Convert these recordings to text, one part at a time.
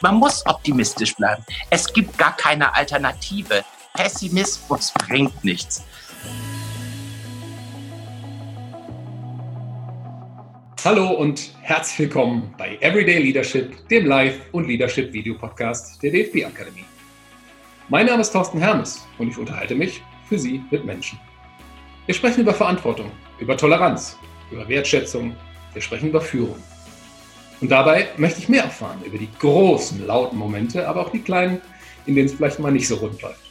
Man muss optimistisch bleiben. Es gibt gar keine Alternative. Pessimismus bringt nichts. Hallo und herzlich willkommen bei Everyday Leadership, dem Live- und Leadership-Video-Podcast der DFB-Akademie. Mein Name ist Thorsten Hermes und ich unterhalte mich für Sie mit Menschen. Wir sprechen über Verantwortung, über Toleranz, über Wertschätzung, wir sprechen über Führung. Und dabei möchte ich mehr erfahren über die großen, lauten Momente, aber auch die kleinen, in denen es vielleicht mal nicht so rund läuft.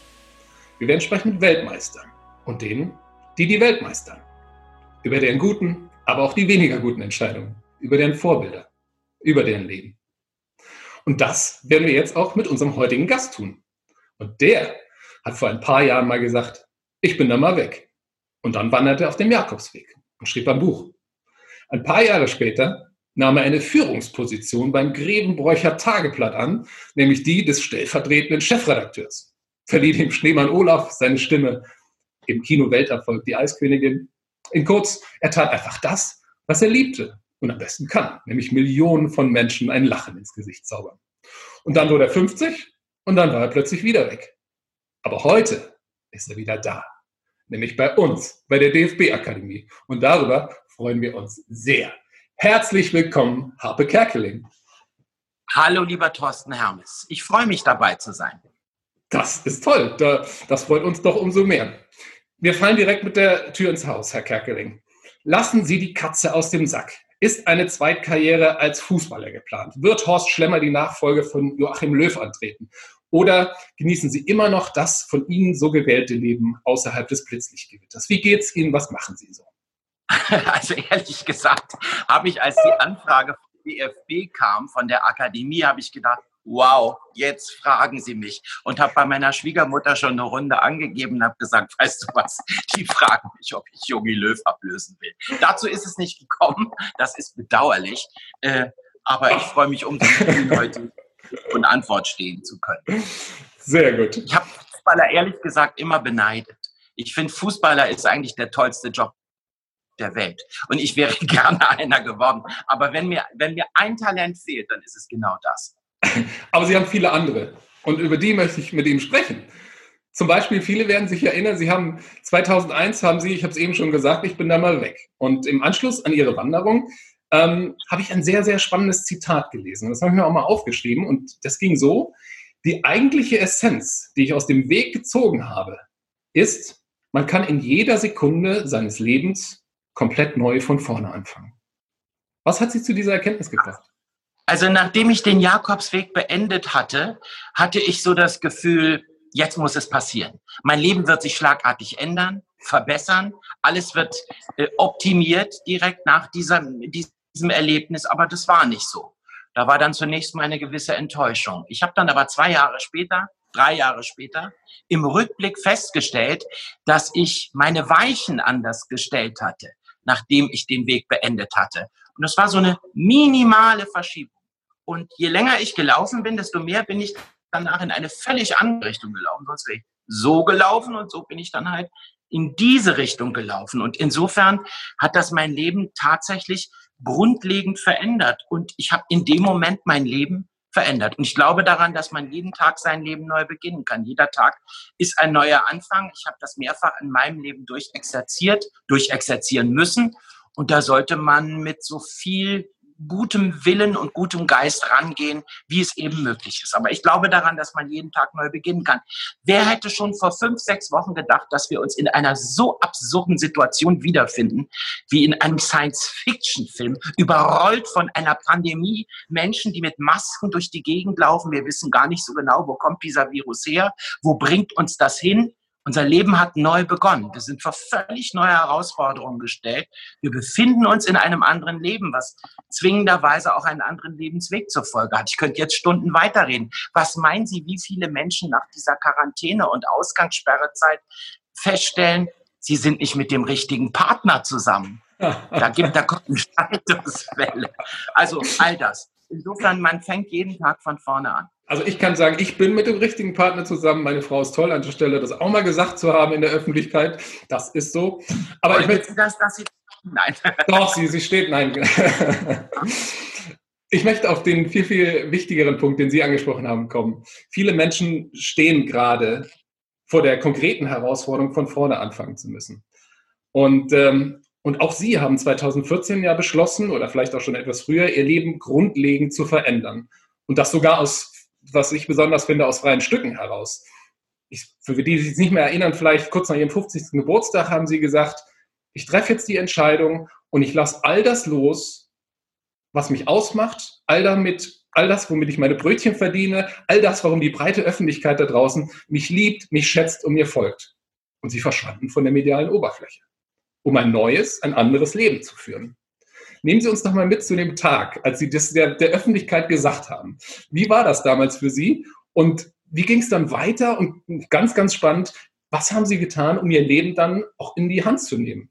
Wir werden sprechen mit Weltmeistern und denen, die die Welt meistern. Über deren guten, aber auch die weniger guten Entscheidungen, über deren Vorbilder, über deren Leben. Und das werden wir jetzt auch mit unserem heutigen Gast tun. Und der hat vor ein paar Jahren mal gesagt, ich bin da mal weg. Und dann wanderte er auf dem Jakobsweg und schrieb ein Buch. Ein paar Jahre später nahm er eine Führungsposition beim Grevenbräucher Tageblatt an, nämlich die des stellvertretenden Chefredakteurs. Verlieh dem Schneemann Olaf seine Stimme im Kino Welterfolg Die Eiskönigin. In kurz, er tat einfach das, was er liebte und am besten kann, nämlich Millionen von Menschen ein Lachen ins Gesicht zaubern. Und dann wurde er 50 und dann war er plötzlich wieder weg. Aber heute ist er wieder da, nämlich bei uns, bei der DFB-Akademie. Und darüber freuen wir uns sehr. Herzlich willkommen, Harpe Kerkeling. Hallo, lieber Thorsten Hermes. Ich freue mich dabei zu sein. Das ist toll. Das freut uns doch umso mehr. Wir fallen direkt mit der Tür ins Haus, Herr Kerkeling. Lassen Sie die Katze aus dem Sack. Ist eine Zweitkarriere als Fußballer geplant? Wird Horst Schlemmer die Nachfolge von Joachim Löw antreten? Oder genießen Sie immer noch das von Ihnen so gewählte Leben außerhalb des Blitzlichtgewitters? Wie geht's Ihnen? Was machen Sie so? Also ehrlich gesagt, habe ich, als die Anfrage vom DFB kam, von der Akademie, habe ich gedacht, wow, jetzt fragen Sie mich. Und habe bei meiner Schwiegermutter schon eine Runde angegeben und habe gesagt, weißt du was, die fragen mich, ob ich Jogi Löw ablösen will. Dazu ist es nicht gekommen, das ist bedauerlich. Äh, aber ich freue mich umso mehr, heute und Antwort stehen zu können. Sehr gut. Ich habe Fußballer ehrlich gesagt immer beneidet. Ich finde, Fußballer ist eigentlich der tollste Job der Welt. Und ich wäre gerne einer geworden. Aber wenn mir, wenn mir ein Talent fehlt, dann ist es genau das. Aber Sie haben viele andere. Und über die möchte ich mit Ihnen sprechen. Zum Beispiel, viele werden sich erinnern, Sie haben 2001 haben Sie, ich habe es eben schon gesagt, ich bin da mal weg. Und im Anschluss an Ihre Wanderung ähm, habe ich ein sehr, sehr spannendes Zitat gelesen. Das habe ich mir auch mal aufgeschrieben. Und das ging so, die eigentliche Essenz, die ich aus dem Weg gezogen habe, ist, man kann in jeder Sekunde seines Lebens komplett neu von vorne anfangen. Was hat Sie zu dieser Erkenntnis gebracht? Also nachdem ich den Jakobsweg beendet hatte, hatte ich so das Gefühl, jetzt muss es passieren. Mein Leben wird sich schlagartig ändern, verbessern. Alles wird äh, optimiert direkt nach dieser, diesem Erlebnis, aber das war nicht so. Da war dann zunächst mal eine gewisse Enttäuschung. Ich habe dann aber zwei Jahre später, drei Jahre später, im Rückblick festgestellt, dass ich meine Weichen anders gestellt hatte nachdem ich den Weg beendet hatte. Und das war so eine minimale Verschiebung. Und je länger ich gelaufen bin, desto mehr bin ich danach in eine völlig andere Richtung gelaufen. Sonst wäre ich so gelaufen und so bin ich dann halt in diese Richtung gelaufen. Und insofern hat das mein Leben tatsächlich grundlegend verändert. Und ich habe in dem Moment mein Leben verändert. Und ich glaube daran, dass man jeden Tag sein Leben neu beginnen kann. Jeder Tag ist ein neuer Anfang. Ich habe das mehrfach in meinem Leben durchexerziert, durchexerzieren müssen. Und da sollte man mit so viel gutem Willen und gutem Geist rangehen, wie es eben möglich ist. Aber ich glaube daran, dass man jeden Tag neu beginnen kann. Wer hätte schon vor fünf, sechs Wochen gedacht, dass wir uns in einer so absurden Situation wiederfinden, wie in einem Science-Fiction-Film, überrollt von einer Pandemie, Menschen, die mit Masken durch die Gegend laufen. Wir wissen gar nicht so genau, wo kommt dieser Virus her, wo bringt uns das hin. Unser Leben hat neu begonnen. Wir sind vor völlig neue Herausforderungen gestellt. Wir befinden uns in einem anderen Leben, was zwingenderweise auch einen anderen Lebensweg zur Folge hat. Ich könnte jetzt Stunden weiterreden. Was meinen Sie, wie viele Menschen nach dieser Quarantäne- und Ausgangssperrezeit feststellen, sie sind nicht mit dem richtigen Partner zusammen? Da gibt, da kommt eine Scheidungswelle. Also all das. Insofern, man fängt jeden Tag von vorne an. Also ich kann sagen, ich bin mit dem richtigen Partner zusammen. Meine Frau ist toll an der Stelle, das auch mal gesagt zu haben in der Öffentlichkeit. Das ist so. Aber Und ich möchte, dass, dass sie, nein. Doch, sie, sie steht, nein. Ich möchte auf den viel, viel wichtigeren Punkt, den Sie angesprochen haben, kommen. Viele Menschen stehen gerade vor der konkreten Herausforderung, von vorne anfangen zu müssen. Und, ähm, und auch Sie haben 2014 ja beschlossen, oder vielleicht auch schon etwas früher, Ihr Leben grundlegend zu verändern. Und das sogar aus, was ich besonders finde, aus freien Stücken heraus. Ich, für die, die sich nicht mehr erinnern, vielleicht kurz nach Ihrem 50. Geburtstag haben Sie gesagt, ich treffe jetzt die Entscheidung und ich lasse all das los, was mich ausmacht, all damit, all das, womit ich meine Brötchen verdiene, all das, warum die breite Öffentlichkeit da draußen mich liebt, mich schätzt und mir folgt. Und sie verschwanden von der medialen Oberfläche, um ein neues, ein anderes Leben zu führen. Nehmen Sie uns doch mal mit zu dem Tag, als Sie das der, der Öffentlichkeit gesagt haben. Wie war das damals für Sie? Und wie ging es dann weiter? Und ganz, ganz spannend, was haben Sie getan, um Ihr Leben dann auch in die Hand zu nehmen?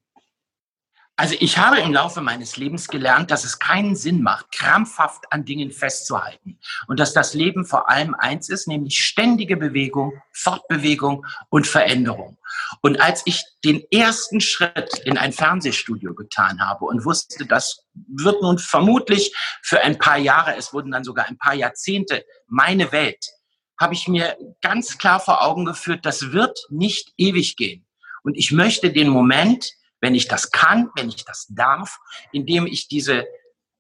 Also ich habe im Laufe meines Lebens gelernt, dass es keinen Sinn macht, krampfhaft an Dingen festzuhalten und dass das Leben vor allem eins ist, nämlich ständige Bewegung, Fortbewegung und Veränderung. Und als ich den ersten Schritt in ein Fernsehstudio getan habe und wusste, das wird nun vermutlich für ein paar Jahre, es wurden dann sogar ein paar Jahrzehnte meine Welt, habe ich mir ganz klar vor Augen geführt, das wird nicht ewig gehen. Und ich möchte den Moment, wenn ich das kann, wenn ich das darf, indem ich diese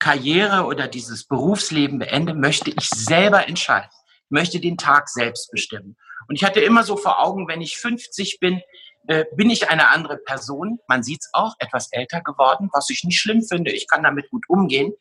Karriere oder dieses Berufsleben beende, möchte ich selber entscheiden. Möchte den Tag selbst bestimmen. Und ich hatte immer so vor Augen, wenn ich 50 bin, äh, bin ich eine andere Person. Man sieht es auch, etwas älter geworden, was ich nicht schlimm finde. Ich kann damit gut umgehen.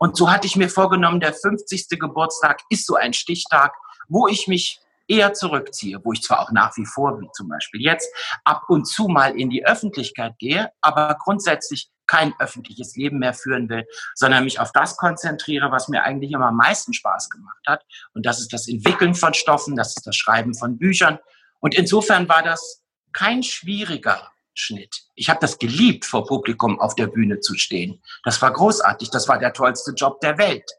Und so hatte ich mir vorgenommen, der 50. Geburtstag ist so ein Stichtag, wo ich mich eher zurückziehe, wo ich zwar auch nach wie vor, wie zum Beispiel jetzt, ab und zu mal in die Öffentlichkeit gehe, aber grundsätzlich kein öffentliches Leben mehr führen will, sondern mich auf das konzentriere, was mir eigentlich immer am meisten Spaß gemacht hat. Und das ist das Entwickeln von Stoffen, das ist das Schreiben von Büchern. Und insofern war das kein schwieriger Schnitt. Ich habe das geliebt, vor Publikum auf der Bühne zu stehen. Das war großartig, das war der tollste Job der Welt.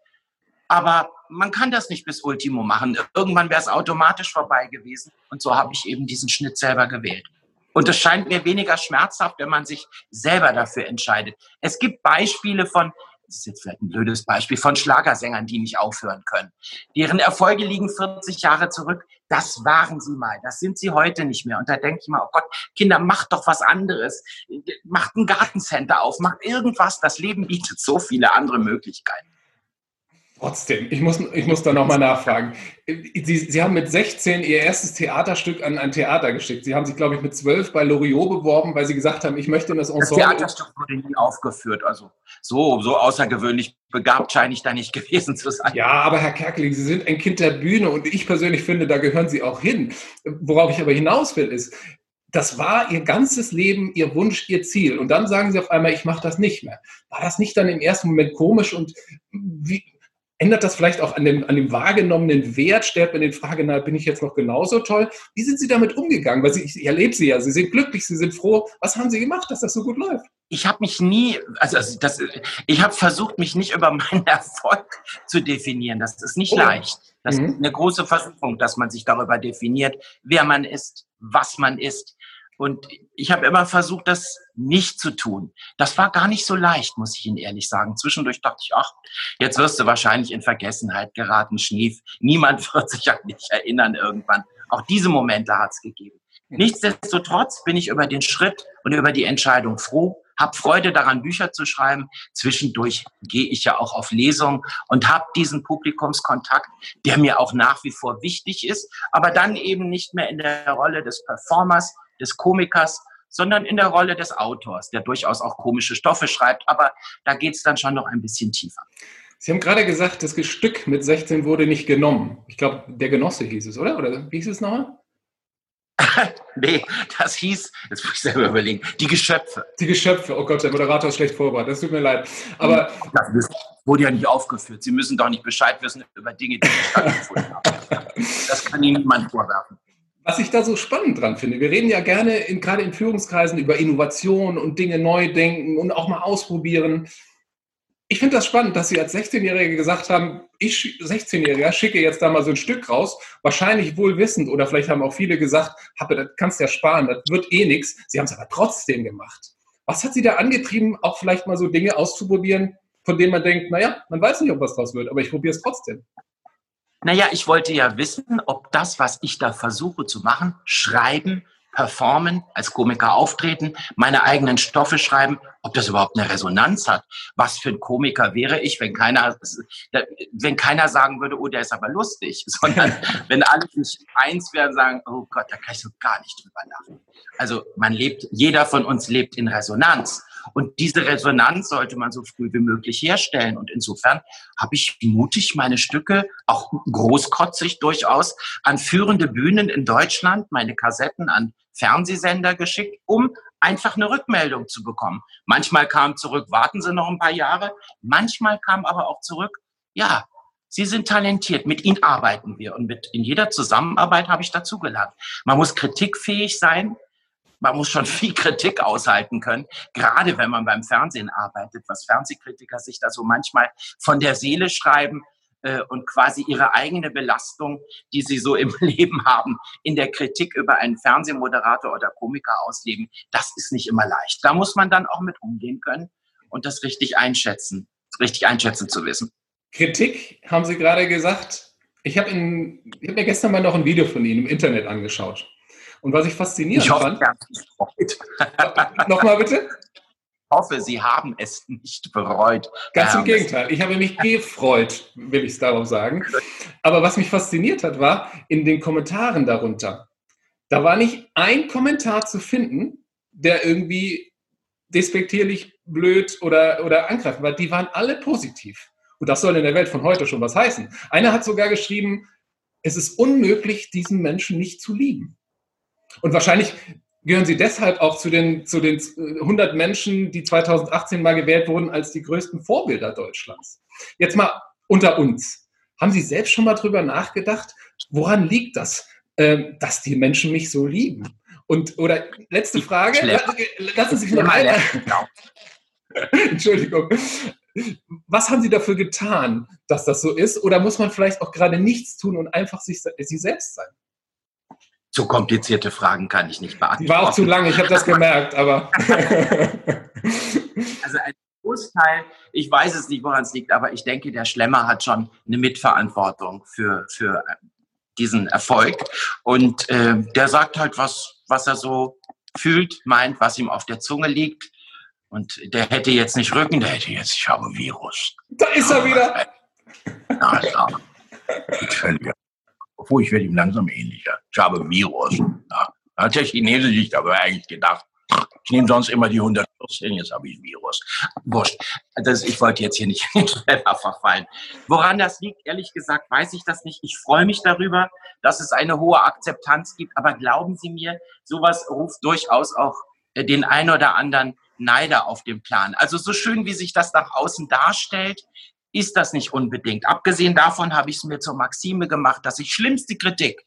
Aber man kann das nicht bis Ultimo machen. Irgendwann wäre es automatisch vorbei gewesen. Und so habe ich eben diesen Schnitt selber gewählt. Und es scheint mir weniger schmerzhaft, wenn man sich selber dafür entscheidet. Es gibt Beispiele von, das ist jetzt vielleicht ein blödes Beispiel, von Schlagersängern, die nicht aufhören können. Deren Erfolge liegen 40 Jahre zurück. Das waren sie mal. Das sind sie heute nicht mehr. Und da denke ich mal, oh Gott, Kinder, macht doch was anderes. Macht ein Gartencenter auf. Macht irgendwas. Das Leben bietet so viele andere Möglichkeiten. Trotzdem, ich muss, ich muss da nochmal nachfragen. Sie, Sie haben mit 16 Ihr erstes Theaterstück an ein Theater geschickt. Sie haben sich, glaube ich, mit 12 bei Loriot beworben, weil Sie gesagt haben, ich möchte in das Ensemble. Das Theaterstück wurde nie aufgeführt. Also so, so außergewöhnlich begabt scheine ich da nicht gewesen zu sein. Ja, aber Herr Kerkeling, Sie sind ein Kind der Bühne und ich persönlich finde, da gehören Sie auch hin. Worauf ich aber hinaus will, ist, das war ihr ganzes Leben, ihr Wunsch, ihr Ziel. Und dann sagen sie auf einmal, ich mache das nicht mehr. War das nicht dann im ersten Moment komisch und wie, Ändert das vielleicht auch an dem, an dem wahrgenommenen Wert? Stellt man den Frage, na, bin ich jetzt noch genauso toll? Wie sind Sie damit umgegangen? Weil Sie, ich erlebe Sie ja, Sie sind glücklich, Sie sind froh. Was haben Sie gemacht, dass das so gut läuft? Ich habe mich nie, also, also das, ich habe versucht, mich nicht über meinen Erfolg zu definieren. Das ist nicht oh. leicht. Das mhm. ist eine große Versuchung, dass man sich darüber definiert, wer man ist, was man ist. Und ich habe immer versucht, das nicht zu tun. Das war gar nicht so leicht, muss ich Ihnen ehrlich sagen. Zwischendurch dachte ich, ach, jetzt wirst du wahrscheinlich in Vergessenheit geraten, Schnief. Niemand wird sich an dich erinnern irgendwann. Auch diese Momente hat es gegeben. Nichtsdestotrotz bin ich über den Schritt und über die Entscheidung froh, habe Freude daran, Bücher zu schreiben. Zwischendurch gehe ich ja auch auf Lesungen und habe diesen Publikumskontakt, der mir auch nach wie vor wichtig ist, aber dann eben nicht mehr in der Rolle des Performers, des Komikers, sondern in der Rolle des Autors, der durchaus auch komische Stoffe schreibt. Aber da geht es dann schon noch ein bisschen tiefer. Sie haben gerade gesagt, das Stück mit 16 wurde nicht genommen. Ich glaube, der Genosse hieß es, oder? Oder wie hieß es nochmal? nee, das hieß, jetzt muss ich selber überlegen, die Geschöpfe. Die Geschöpfe, oh Gott, der Moderator ist schlecht vorbereitet, das tut mir leid. Aber das wurde ja nicht aufgeführt. Sie müssen doch nicht Bescheid wissen über Dinge, die nicht stattgefunden haben. Das kann Ihnen niemand vorwerfen. Was ich da so spannend dran finde, wir reden ja gerne in, gerade in Führungskreisen über Innovation und Dinge neu denken und auch mal ausprobieren. Ich finde das spannend, dass Sie als 16-Jährige gesagt haben, ich 16-Jähriger schicke jetzt da mal so ein Stück raus, wahrscheinlich wohl wissend oder vielleicht haben auch viele gesagt, Happe, das kannst ja sparen, das wird eh nichts. Sie haben es aber trotzdem gemacht. Was hat Sie da angetrieben, auch vielleicht mal so Dinge auszuprobieren, von denen man denkt, naja, man weiß nicht, ob was draus wird, aber ich probiere es trotzdem. Naja, ich wollte ja wissen, ob das, was ich da versuche zu machen, schreiben, performen, als Komiker auftreten, meine eigenen Stoffe schreiben, ob das überhaupt eine Resonanz hat. Was für ein Komiker wäre ich, wenn keiner, wenn keiner sagen würde, oh, der ist aber lustig, sondern wenn alle nicht eins werden, sagen, oh Gott, da kann ich so gar nicht drüber lachen. Also man lebt, jeder von uns lebt in Resonanz. Und diese Resonanz sollte man so früh wie möglich herstellen. Und insofern habe ich mutig meine Stücke, auch großkotzig durchaus, an führende Bühnen in Deutschland, meine Kassetten an Fernsehsender geschickt, um einfach eine Rückmeldung zu bekommen. Manchmal kam zurück, warten Sie noch ein paar Jahre. Manchmal kam aber auch zurück, ja, Sie sind talentiert, mit Ihnen arbeiten wir. Und mit, in jeder Zusammenarbeit habe ich dazugelernt. Man muss kritikfähig sein, man muss schon viel Kritik aushalten können, gerade wenn man beim Fernsehen arbeitet, was Fernsehkritiker sich da so manchmal von der Seele schreiben äh, und quasi ihre eigene Belastung, die sie so im Leben haben, in der Kritik über einen Fernsehmoderator oder Komiker ausleben, das ist nicht immer leicht. Da muss man dann auch mit umgehen können und das richtig einschätzen, richtig einschätzen zu wissen. Kritik, haben Sie gerade gesagt. Ich habe hab mir gestern mal noch ein Video von Ihnen im Internet angeschaut. Und was ich faszinierend ich hoffe, fand. Nochmal bitte? Ich hoffe, Sie haben es nicht bereut. Ganz im Gegenteil. Ich habe mich gefreut, will ich es darauf sagen. Aber was mich fasziniert hat, war in den Kommentaren darunter. Da war nicht ein Kommentar zu finden, der irgendwie despektierlich, blöd oder, oder angreifend war. Die waren alle positiv. Und das soll in der Welt von heute schon was heißen. Einer hat sogar geschrieben, es ist unmöglich, diesen Menschen nicht zu lieben. Und wahrscheinlich gehören Sie deshalb auch zu den, zu den 100 Menschen, die 2018 mal gewählt wurden als die größten Vorbilder Deutschlands. Jetzt mal unter uns. Haben Sie selbst schon mal drüber nachgedacht, woran liegt das, ähm, dass die Menschen mich so lieben? Und, oder letzte Frage, lassen Sie sich noch mal. Entschuldigung. Was haben Sie dafür getan, dass das so ist? Oder muss man vielleicht auch gerade nichts tun und einfach sich, sie selbst sein? So komplizierte Fragen kann ich nicht beantworten. War auch zu lang, ich habe das gemerkt, aber. also ein Großteil, ich weiß es nicht, woran es liegt, aber ich denke, der Schlemmer hat schon eine Mitverantwortung für, für diesen Erfolg. Und äh, der sagt halt, was, was er so fühlt, meint, was ihm auf der Zunge liegt. Und der hätte jetzt nicht Rücken, der hätte jetzt, ich habe Virus. Da ist er wieder. Na, ja. Völliger obwohl ich werde ihm langsam ähnlicher. Ich habe Virus. Ja. Hat der Chinese sich dabei eigentlich gedacht, ich nehme sonst immer die 114, jetzt habe ich Virus. Wurscht. Das, ich wollte jetzt hier nicht in Schlepper verfallen. Woran das liegt, ehrlich gesagt, weiß ich das nicht. Ich freue mich darüber, dass es eine hohe Akzeptanz gibt. Aber glauben Sie mir, sowas ruft durchaus auch äh, den einen oder anderen Neider auf den Plan. Also so schön, wie sich das nach außen darstellt, ist das nicht unbedingt. Abgesehen davon habe ich es mir zur Maxime gemacht, dass ich schlimmste Kritik,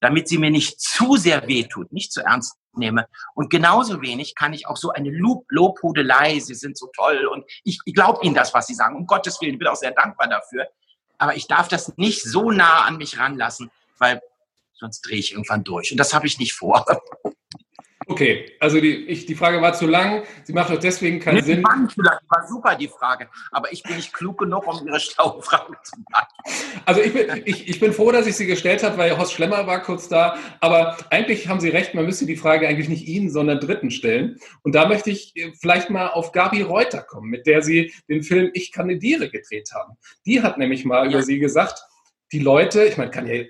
damit sie mir nicht zu sehr wehtut, nicht zu ernst nehme. Und genauso wenig kann ich auch so eine Lob Lobhudelei, sie sind so toll und ich, ich glaube ihnen das, was sie sagen. Um Gottes Willen, ich bin auch sehr dankbar dafür. Aber ich darf das nicht so nah an mich ranlassen, weil sonst drehe ich irgendwann durch. Und das habe ich nicht vor. Okay, also die, ich, die Frage war zu lang. Sie macht auch deswegen keinen nee, Sinn. Die war super, die Frage. Aber ich bin nicht klug genug, um Ihre schlaue Frage zu machen. Also ich bin, ich, ich bin froh, dass ich sie gestellt habe, weil Horst Schlemmer war kurz da. Aber eigentlich haben Sie recht, man müsste die Frage eigentlich nicht Ihnen, sondern Dritten stellen. Und da möchte ich vielleicht mal auf Gabi Reuter kommen, mit der Sie den Film Ich kandidiere gedreht haben. Die hat nämlich mal ja. über Sie gesagt, die Leute, ich meine, kann ja,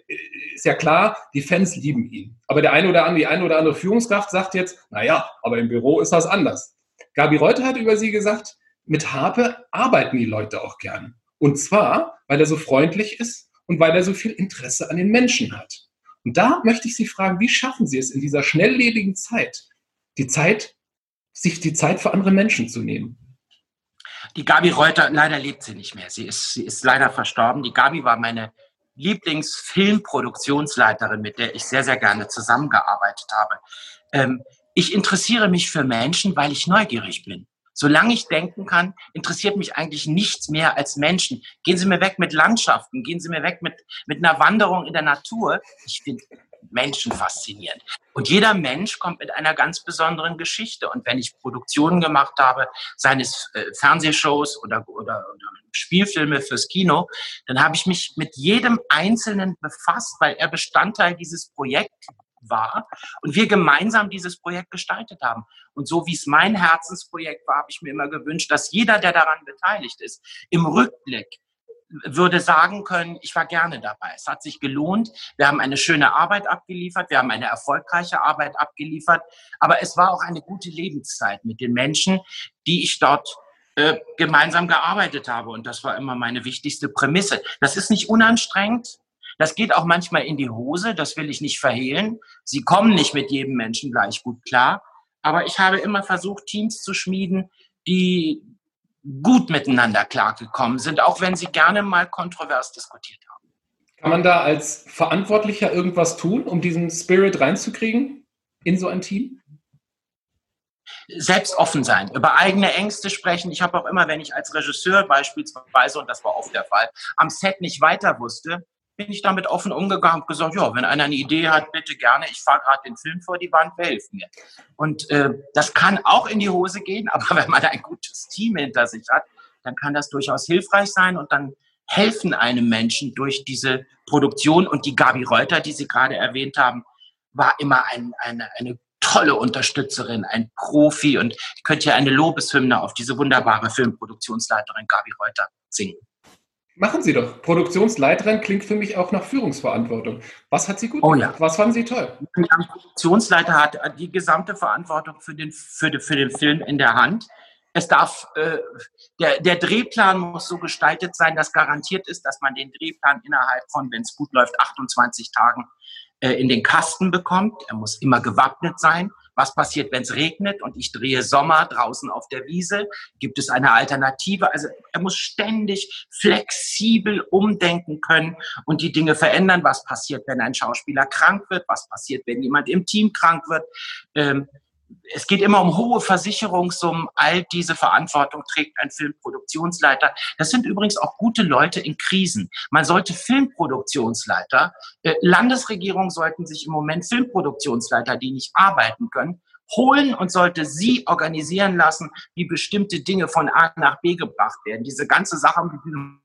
ist ja klar, die Fans lieben ihn. Aber der eine oder andere, die eine oder andere Führungskraft sagt jetzt, naja, aber im Büro ist das anders. Gabi Reuter hat über sie gesagt, mit Harpe arbeiten die Leute auch gern. Und zwar, weil er so freundlich ist und weil er so viel Interesse an den Menschen hat. Und da möchte ich Sie fragen, wie schaffen Sie es in dieser schnelllebigen Zeit, die Zeit, sich die Zeit für andere Menschen zu nehmen? Die Gabi Reuter, leider lebt sie nicht mehr. Sie ist, sie ist leider verstorben. Die Gabi war meine Lieblingsfilmproduktionsleiterin, mit der ich sehr, sehr gerne zusammengearbeitet habe. Ähm, ich interessiere mich für Menschen, weil ich neugierig bin. Solange ich denken kann, interessiert mich eigentlich nichts mehr als Menschen. Gehen Sie mir weg mit Landschaften, gehen Sie mir weg mit, mit einer Wanderung in der Natur. Ich finde Menschen faszinierend. Und jeder Mensch kommt mit einer ganz besonderen Geschichte. Und wenn ich Produktionen gemacht habe, seines äh, Fernsehshows oder, oder, oder Spielfilme fürs Kino, dann habe ich mich mit jedem Einzelnen befasst, weil er Bestandteil dieses Projekts war und wir gemeinsam dieses Projekt gestaltet haben. Und so wie es mein Herzensprojekt war, habe ich mir immer gewünscht, dass jeder, der daran beteiligt ist, im Rückblick würde sagen können, ich war gerne dabei. Es hat sich gelohnt. Wir haben eine schöne Arbeit abgeliefert. Wir haben eine erfolgreiche Arbeit abgeliefert. Aber es war auch eine gute Lebenszeit mit den Menschen, die ich dort äh, gemeinsam gearbeitet habe. Und das war immer meine wichtigste Prämisse. Das ist nicht unanstrengend. Das geht auch manchmal in die Hose. Das will ich nicht verhehlen. Sie kommen nicht mit jedem Menschen gleich gut klar. Aber ich habe immer versucht, Teams zu schmieden, die, gut miteinander klargekommen sind, auch wenn sie gerne mal kontrovers diskutiert haben. Kann man da als Verantwortlicher irgendwas tun, um diesen Spirit reinzukriegen in so ein Team? Selbst offen sein, über eigene Ängste sprechen. Ich habe auch immer, wenn ich als Regisseur beispielsweise, und das war oft der Fall, am Set nicht weiter wusste, bin ich damit offen umgegangen und gesagt, ja, wenn einer eine Idee hat, bitte gerne, ich fahre gerade den Film vor die Wand, wer hilft mir? Und äh, das kann auch in die Hose gehen, aber wenn man ein gutes Team hinter sich hat, dann kann das durchaus hilfreich sein und dann helfen einem Menschen durch diese Produktion. Und die Gabi Reuter, die Sie gerade erwähnt haben, war immer ein, eine, eine tolle Unterstützerin, ein Profi und ich könnte ja eine Lobeshymne auf diese wunderbare Filmproduktionsleiterin Gabi Reuter singen. Machen Sie doch. Produktionsleiterin klingt für mich auch nach Führungsverantwortung. Was hat sie gut oh, gemacht? Ja. Was fanden Sie toll? Ein Produktionsleiter hat die gesamte Verantwortung für den, für, den, für den Film in der Hand. Es darf, äh, der, der Drehplan muss so gestaltet sein, dass garantiert ist, dass man den Drehplan innerhalb von, wenn es gut läuft, 28 Tagen äh, in den Kasten bekommt. Er muss immer gewappnet sein. Was passiert, wenn es regnet und ich drehe Sommer draußen auf der Wiese? Gibt es eine Alternative? Also er muss ständig flexibel umdenken können und die Dinge verändern. Was passiert, wenn ein Schauspieler krank wird? Was passiert, wenn jemand im Team krank wird? Ähm, es geht immer um hohe Versicherungssummen. All diese Verantwortung trägt ein Filmproduktionsleiter. Das sind übrigens auch gute Leute in Krisen. Man sollte Filmproduktionsleiter, äh, Landesregierungen sollten sich im Moment Filmproduktionsleiter, die nicht arbeiten können, holen und sollte sie organisieren lassen, wie bestimmte Dinge von A nach B gebracht werden. Diese ganze Sache mit diesen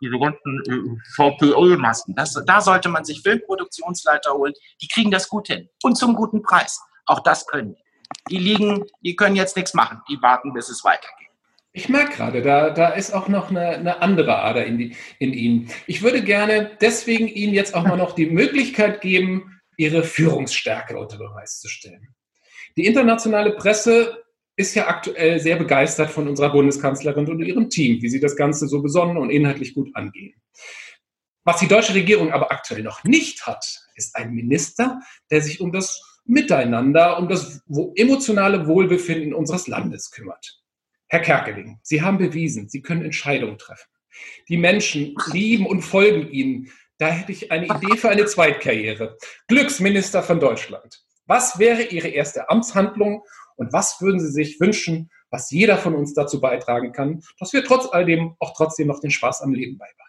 diese ganzen äh, VPO-Masken, da sollte man sich Filmproduktionsleiter holen. Die kriegen das gut hin und zum guten Preis. Auch das können die. Die liegen, die können jetzt nichts machen. Die warten, bis es weitergeht. Ich merke gerade, da, da ist auch noch eine, eine andere Ader in, die, in Ihnen. Ich würde gerne deswegen Ihnen jetzt auch mal noch die Möglichkeit geben, Ihre Führungsstärke unter Beweis zu stellen. Die internationale Presse ist ja aktuell sehr begeistert von unserer Bundeskanzlerin und ihrem Team, wie sie das Ganze so besonnen und inhaltlich gut angehen. Was die deutsche Regierung aber aktuell noch nicht hat, ist ein Minister, der sich um das Miteinander um das emotionale Wohlbefinden unseres Landes kümmert. Herr Kerkeling, Sie haben bewiesen, Sie können Entscheidungen treffen. Die Menschen lieben und folgen Ihnen. Da hätte ich eine Idee für eine Zweitkarriere. Glücksminister von Deutschland. Was wäre Ihre erste Amtshandlung und was würden Sie sich wünschen, was jeder von uns dazu beitragen kann, dass wir trotz all dem auch trotzdem noch den Spaß am Leben beibehalten?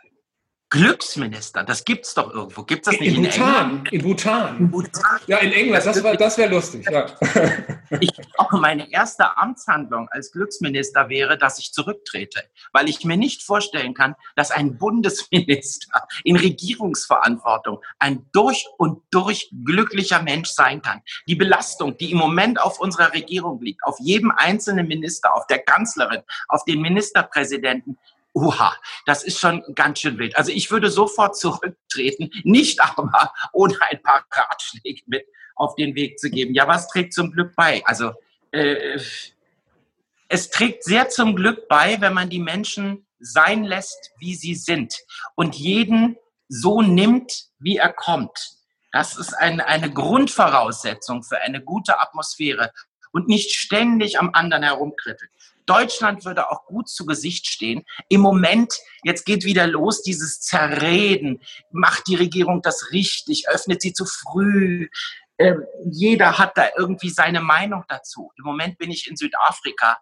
Glücksminister, das gibt's doch irgendwo. Gibt's das nicht in, in Bhutan? England? In Bhutan. In Bhutan. Ja, in England. Das, das, das wäre lustig. Ja. Ich auch meine erste Amtshandlung als Glücksminister wäre, dass ich zurücktrete, weil ich mir nicht vorstellen kann, dass ein Bundesminister in Regierungsverantwortung ein durch und durch glücklicher Mensch sein kann. Die Belastung, die im Moment auf unserer Regierung liegt, auf jedem einzelnen Minister, auf der Kanzlerin, auf den Ministerpräsidenten, Uha, das ist schon ganz schön wild. Also ich würde sofort zurücktreten, nicht aber ohne ein paar Ratschläge mit auf den Weg zu geben. Ja, was trägt zum Glück bei? Also äh, es trägt sehr zum Glück bei, wenn man die Menschen sein lässt, wie sie sind und jeden so nimmt, wie er kommt. Das ist ein, eine Grundvoraussetzung für eine gute Atmosphäre und nicht ständig am anderen herumkrittelt. Deutschland würde auch gut zu Gesicht stehen. Im Moment, jetzt geht wieder los, dieses Zerreden. Macht die Regierung das richtig? Öffnet sie zu früh? Ähm, jeder hat da irgendwie seine Meinung dazu. Im Moment bin ich in Südafrika.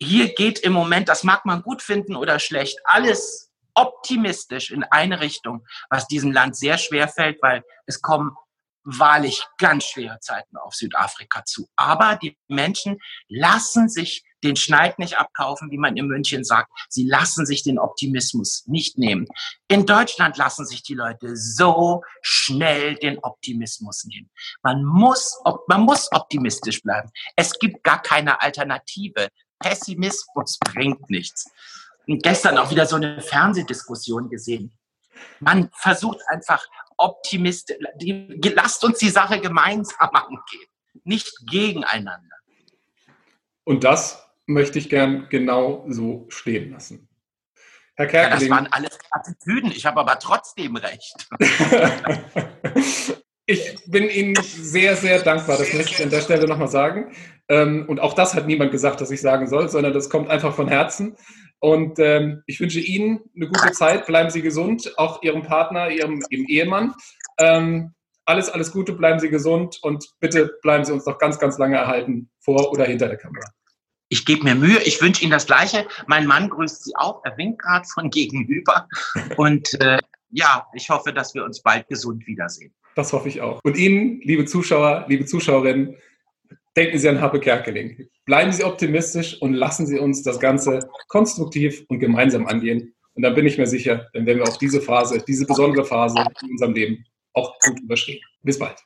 Hier geht im Moment, das mag man gut finden oder schlecht, alles optimistisch in eine Richtung, was diesem Land sehr schwer fällt, weil es kommen wahrlich ganz schwere Zeiten auf Südafrika zu. Aber die Menschen lassen sich den Schneid nicht abkaufen, wie man in München sagt. Sie lassen sich den Optimismus nicht nehmen. In Deutschland lassen sich die Leute so schnell den Optimismus nehmen. Man muss, man muss optimistisch bleiben. Es gibt gar keine Alternative. Pessimismus bringt nichts. Und gestern auch wieder so eine Fernsehdiskussion gesehen. Man versucht einfach optimistisch, lasst uns die Sache gemeinsam angehen, nicht gegeneinander. Und das möchte ich gern genau so stehen lassen. Herr Kerkeling. Ja, das waren alles Attitüden, ich habe aber trotzdem recht. ich bin Ihnen sehr, sehr dankbar, das möchte ich an der Stelle nochmal sagen. Ähm, und auch das hat niemand gesagt, dass ich sagen soll, sondern das kommt einfach von Herzen. Und ähm, ich wünsche Ihnen eine gute Zeit. Bleiben Sie gesund, auch Ihrem Partner, Ihrem, Ihrem Ehemann. Ähm, alles, alles Gute, bleiben Sie gesund und bitte bleiben Sie uns noch ganz, ganz lange erhalten, vor oder hinter der Kamera. Ich gebe mir Mühe, ich wünsche Ihnen das Gleiche. Mein Mann grüßt Sie auch, er winkt gerade von gegenüber. Und äh, ja, ich hoffe, dass wir uns bald gesund wiedersehen. Das hoffe ich auch. Und Ihnen, liebe Zuschauer, liebe Zuschauerinnen, denken Sie an Happe Kerkeling. Bleiben Sie optimistisch und lassen Sie uns das Ganze konstruktiv und gemeinsam angehen. Und dann bin ich mir sicher, dann werden wir auch diese Phase, diese besondere Phase in unserem Leben auch gut überstehen. Bis bald.